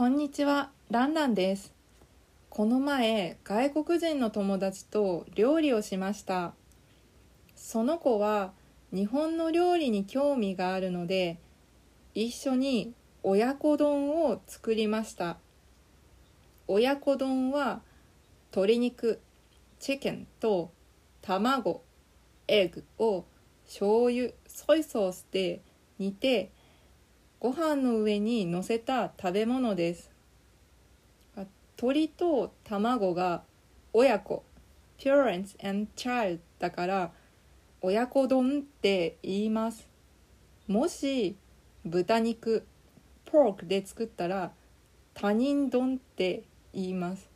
こんにちは、ランランです。この前、外国人の友達と料理をしました。その子は日本の料理に興味があるので、一緒に親子丼を作りました。親子丼は鶏肉、チキンと卵、エッグを醤油、ソイソースで煮てご飯の上に乗せた食べ物です。あ鶏と卵が親子。Parents and child だから親子丼って言います。もし豚肉 pork で作ったら他人丼って言います。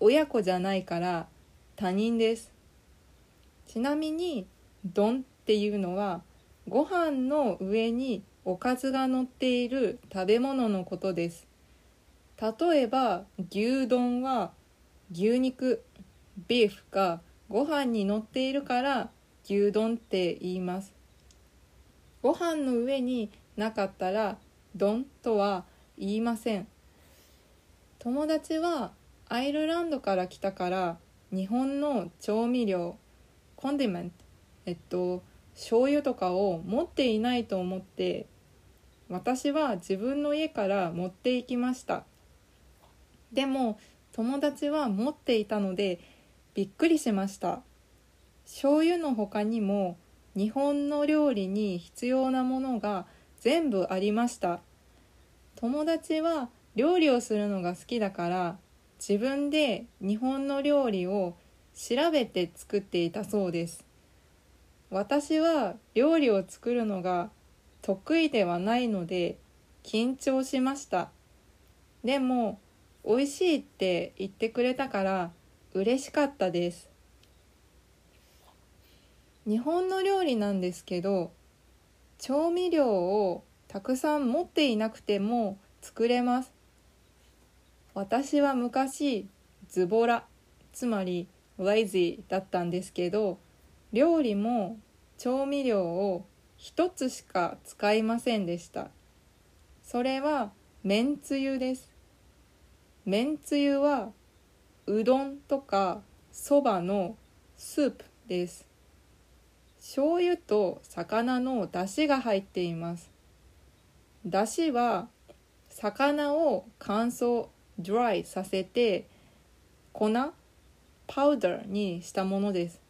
親子じゃないから他人です。ちなみに丼っていうのはご飯の上におかずが乗っている食べ物のことです。例えば牛丼は牛肉ビーフがご飯に乗っているから牛丼って言います。ご飯の上になかったら丼とは言いません。友達はアイルランドから来たから日本の調味料コンディメントえっと醤油とかを持っていないと思って私は自分の家から持っていきました。でも友達は持っていたのでびっくりしました。醤油の他にも日本の料理に必要なものが全部ありました。友達は料理をするのが好きだから自分で日本の料理を調べて作っていたそうです。私は料理を作るのが得意ではないので緊張しました。でも美味しいって言ってくれたから嬉しかったです。日本の料理なんですけど調味料をたくさん持っていなくても作れます。私は昔ズボラつまりライジーだったんですけど料理も調味料を一つしか使いませんでした。それはめんつゆです。めんつゆはうどんとかそばのスープです。醤油と魚の出汁が入っています。出汁は魚を乾燥ドライさせて粉パウダーにしたものです。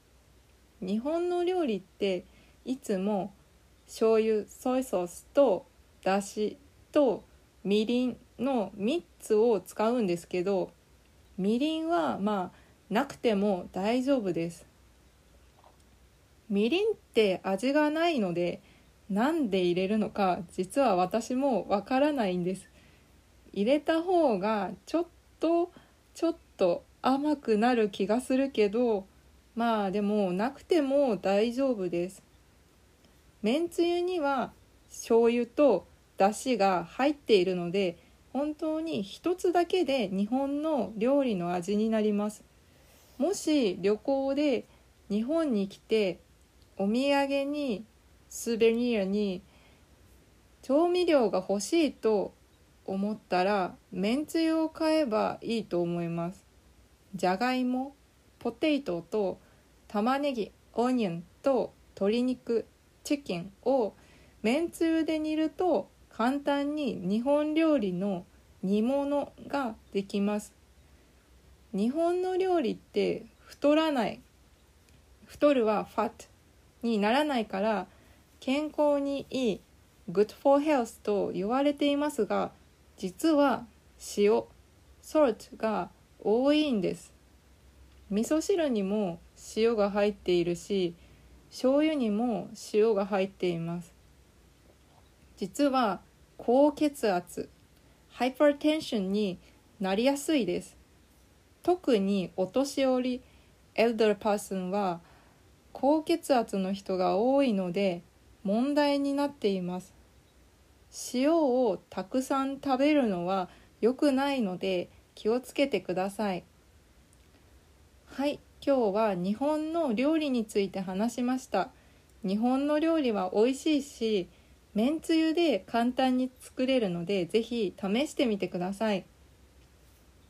日本の料理っていつも醤油ソイソースとだしとみりんの3つを使うんですけどみりんはまあなくても大丈夫です。みりんって味がないのでなんで入れるのか実は私もわからないんです。入れた方がちょっとちょっと甘くなる気がするけどまあでもなくても大丈夫です。めんつゆには醤油とだしが入っているので本当に一つだけで日本の料理の味になります。もし旅行で日本に来てお土産にスベニアに調味料が欲しいと思ったらめんつゆを買えばいいと思います。じゃがいもポテトと玉ねぎオニオンと鶏肉チキンをめんつゆで煮ると簡単に日本料理の煮物ができます。日本の料理って太らない。太るはファットにならないから健康にいい good for health と言われていますが実は塩 salt が多いんです。味噌汁にも塩が入っているし醤油にも塩が入っています。実は高血圧ハイパーテンションになりやすいです。特にお年寄りエルダーパーソンは高血圧の人が多いので問題になっています。塩をたくさん食べるのは良くないので気をつけてください。はい。今日は日本の料理について話しました。日本の料理は美味しいしめんつゆで簡単に作れるのでぜひ試してみてください。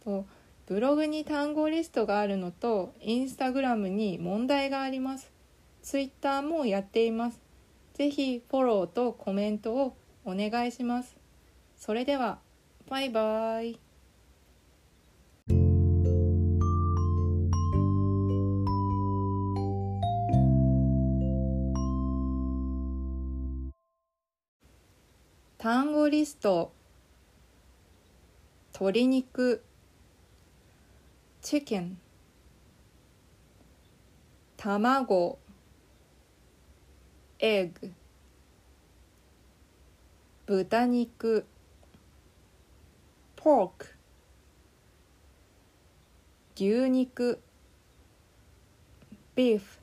とブログに単語リストがあるのとインスタグラムに問題があります。ツイッターもやっています。ぜひフォローとコメントをお願いします。それではバイバイ。リスト鶏肉チキン卵エッグ豚肉ポーク牛肉ビーフ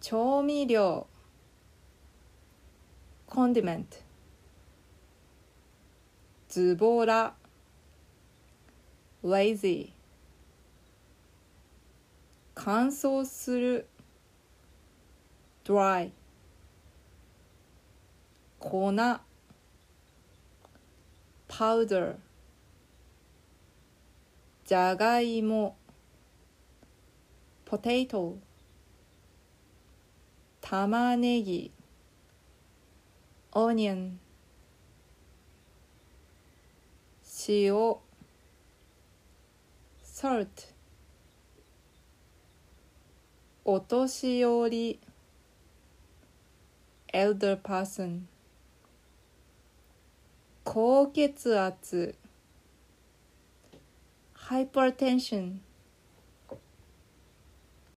調味料。コンディメントズボラ. Lazy. 乾燥する. Dry. 粉. Powder. じゃがいも. Potato. 玉ねぎ. Onion 塩 salt お年寄り elder person 高血圧 hypertension